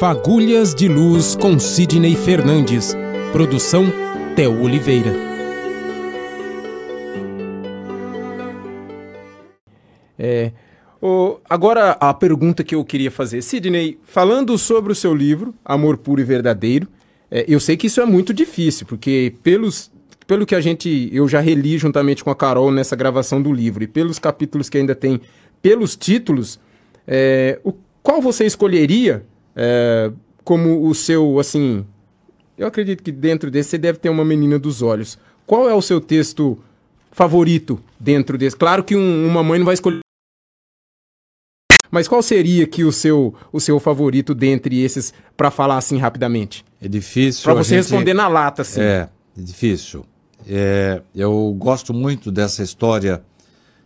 Fagulhas de Luz com Sidney Fernandes. Produção Theo Oliveira. É, o, agora a pergunta que eu queria fazer. Sidney, falando sobre o seu livro, Amor Puro e Verdadeiro, é, eu sei que isso é muito difícil, porque pelos, pelo que a gente. Eu já reli juntamente com a Carol nessa gravação do livro, e pelos capítulos que ainda tem, pelos títulos, é, o, qual você escolheria é, como o seu, assim. Eu acredito que dentro desse você deve ter uma menina dos olhos. Qual é o seu texto favorito dentro desse? Claro que um, uma mãe não vai escolher. Mas qual seria que o seu, o seu favorito dentre esses, para falar assim rapidamente? É difícil. Para você gente... responder na lata, assim. É, é difícil. É, eu gosto muito dessa história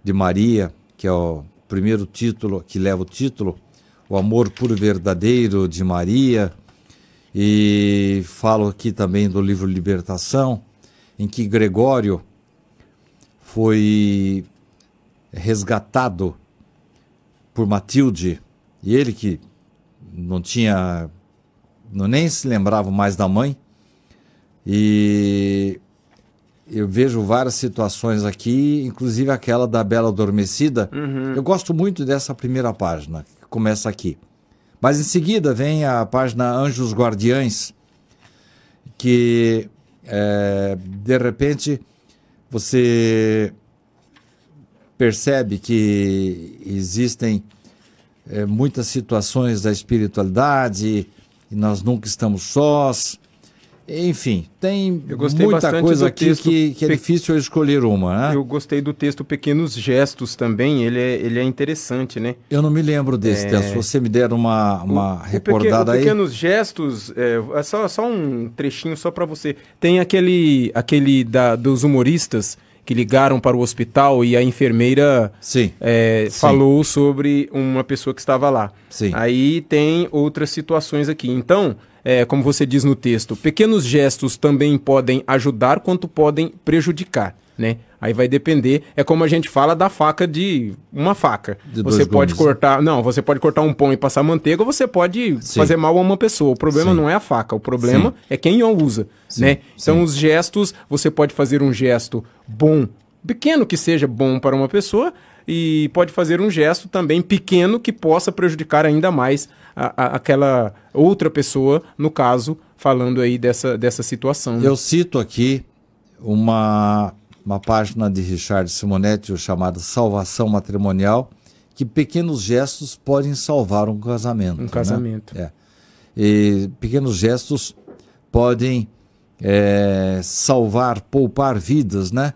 de Maria, que é o primeiro título, que leva o título, O Amor Puro e Verdadeiro de Maria. E falo aqui também do livro Libertação, em que Gregório foi resgatado por Matilde, e ele que não tinha, não nem se lembrava mais da mãe, e eu vejo várias situações aqui, inclusive aquela da Bela Adormecida. Uhum. Eu gosto muito dessa primeira página, começa aqui. Mas em seguida vem a página Anjos Guardiães, que é, de repente você percebe que existem é, muitas situações da espiritualidade e nós nunca estamos sós. Enfim, tem muita coisa aqui que, que, é difícil escolher uma. Né? Eu gostei do texto Pequenos Gestos também, ele é, ele é interessante, né? Eu não me lembro desse é... texto, você me der uma, uma o, recordada o aí. Pequenos Gestos, é, é, só, só um trechinho só para você. Tem aquele, aquele da, dos humoristas que ligaram para o hospital e a enfermeira Sim. É, Sim. falou sobre uma pessoa que estava lá. Sim. Aí tem outras situações aqui. Então, é, como você diz no texto, pequenos gestos também podem ajudar quanto podem prejudicar, né? Aí vai depender, é como a gente fala da faca de uma faca. De você pode gumes. cortar, não, você pode cortar um pão e passar manteiga, ou você pode Sim. fazer mal a uma pessoa. O problema Sim. não é a faca, o problema Sim. é quem a usa, né? Então os gestos, você pode fazer um gesto bom, pequeno que seja bom para uma pessoa, e pode fazer um gesto também pequeno que possa prejudicar ainda mais a, a, aquela outra pessoa, no caso, falando aí dessa, dessa situação. né? Eu cito aqui uma, uma página de Richard Simonetti chamada Salvação Matrimonial, que pequenos gestos podem salvar um casamento. Um né? casamento. É. E pequenos gestos podem é, salvar, poupar vidas, né?